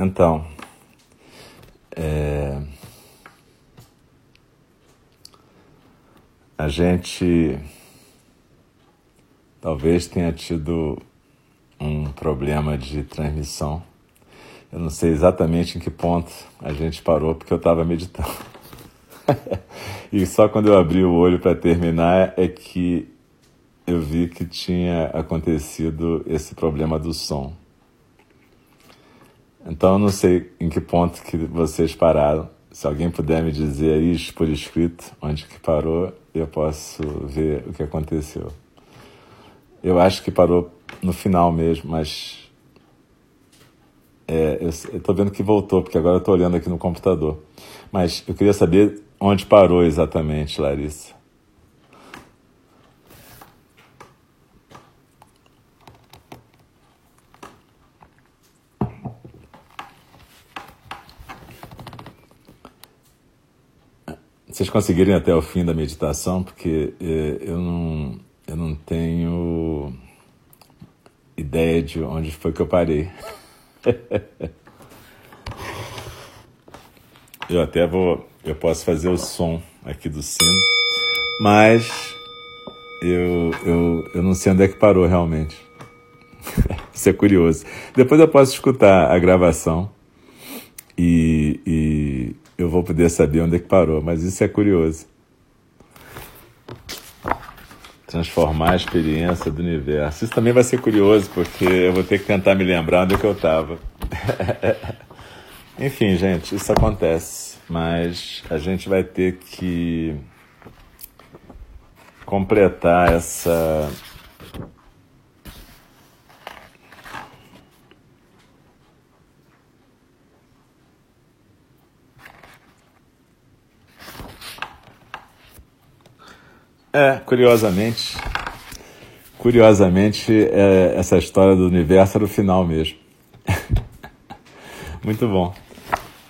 Então, é... a gente talvez tenha tido um problema de transmissão. Eu não sei exatamente em que ponto a gente parou, porque eu estava meditando. e só quando eu abri o olho para terminar é que eu vi que tinha acontecido esse problema do som. Então eu não sei em que ponto que vocês pararam. Se alguém puder me dizer isso por escrito, onde que parou, eu posso ver o que aconteceu. Eu acho que parou no final mesmo, mas é, eu estou vendo que voltou, porque agora eu estou olhando aqui no computador. Mas eu queria saber onde parou exatamente, Larissa. Vocês conseguirem até o fim da meditação, porque eh, eu não, eu não tenho ideia de onde foi que eu parei. eu até vou, eu posso fazer o som aqui do sino, mas eu, eu, eu não sei onde é que parou realmente. Isso é curioso. Depois eu posso escutar a gravação e, e eu vou poder saber onde é que parou, mas isso é curioso. Transformar a experiência do universo. Isso também vai ser curioso, porque eu vou ter que tentar me lembrar onde é que eu estava. Enfim, gente, isso acontece, mas a gente vai ter que completar essa É, curiosamente, curiosamente, é, essa história do universo era o final mesmo. Muito bom.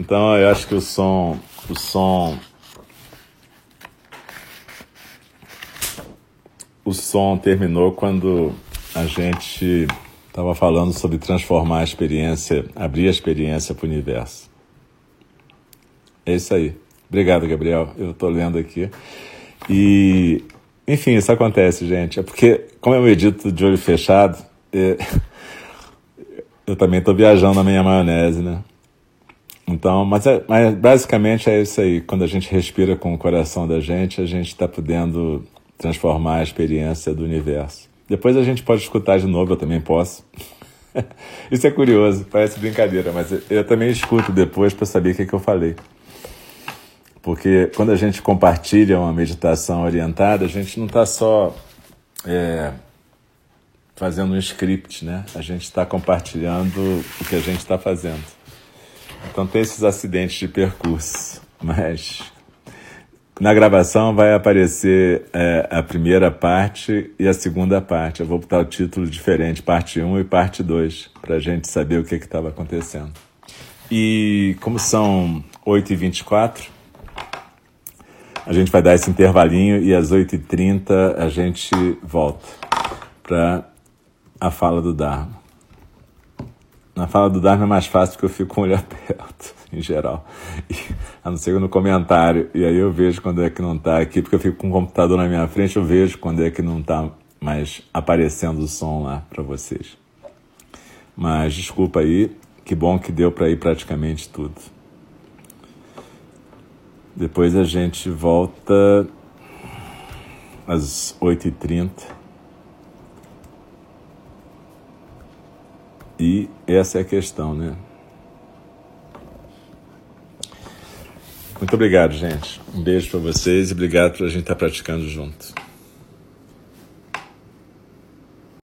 Então eu acho que o som, o som, o som terminou quando a gente estava falando sobre transformar a experiência, abrir a experiência para o universo. É isso aí. Obrigado, Gabriel. Eu estou lendo aqui. E, enfim, isso acontece, gente. É porque, como eu medito de olho fechado, é, eu também estou viajando na minha maionese, né? Então, mas, é, mas basicamente é isso aí. Quando a gente respira com o coração da gente, a gente está podendo transformar a experiência do universo. Depois a gente pode escutar de novo, eu também posso. Isso é curioso, parece brincadeira, mas eu também escuto depois para saber o que, que eu falei. Porque quando a gente compartilha uma meditação orientada, a gente não está só é, fazendo um script, né? A gente está compartilhando o que a gente está fazendo. Então tem esses acidentes de percurso, mas na gravação vai aparecer é, a primeira parte e a segunda parte. Eu vou botar o título diferente, parte 1 e parte 2, para a gente saber o que estava acontecendo. E como são 8h24, a gente vai dar esse intervalinho e às 8h30 a gente volta para a fala do Dharma. Na fala do Dharma é mais fácil porque eu fico com o olho aberto, em geral. E, a não ser no comentário. E aí eu vejo quando é que não está aqui, porque eu fico com o computador na minha frente, eu vejo quando é que não está mais aparecendo o som lá para vocês. Mas desculpa aí, que bom que deu para ir praticamente tudo. Depois a gente volta às 8h30. E essa é a questão, né? Muito obrigado, gente. Um beijo para vocês e obrigado por a gente estar praticando junto.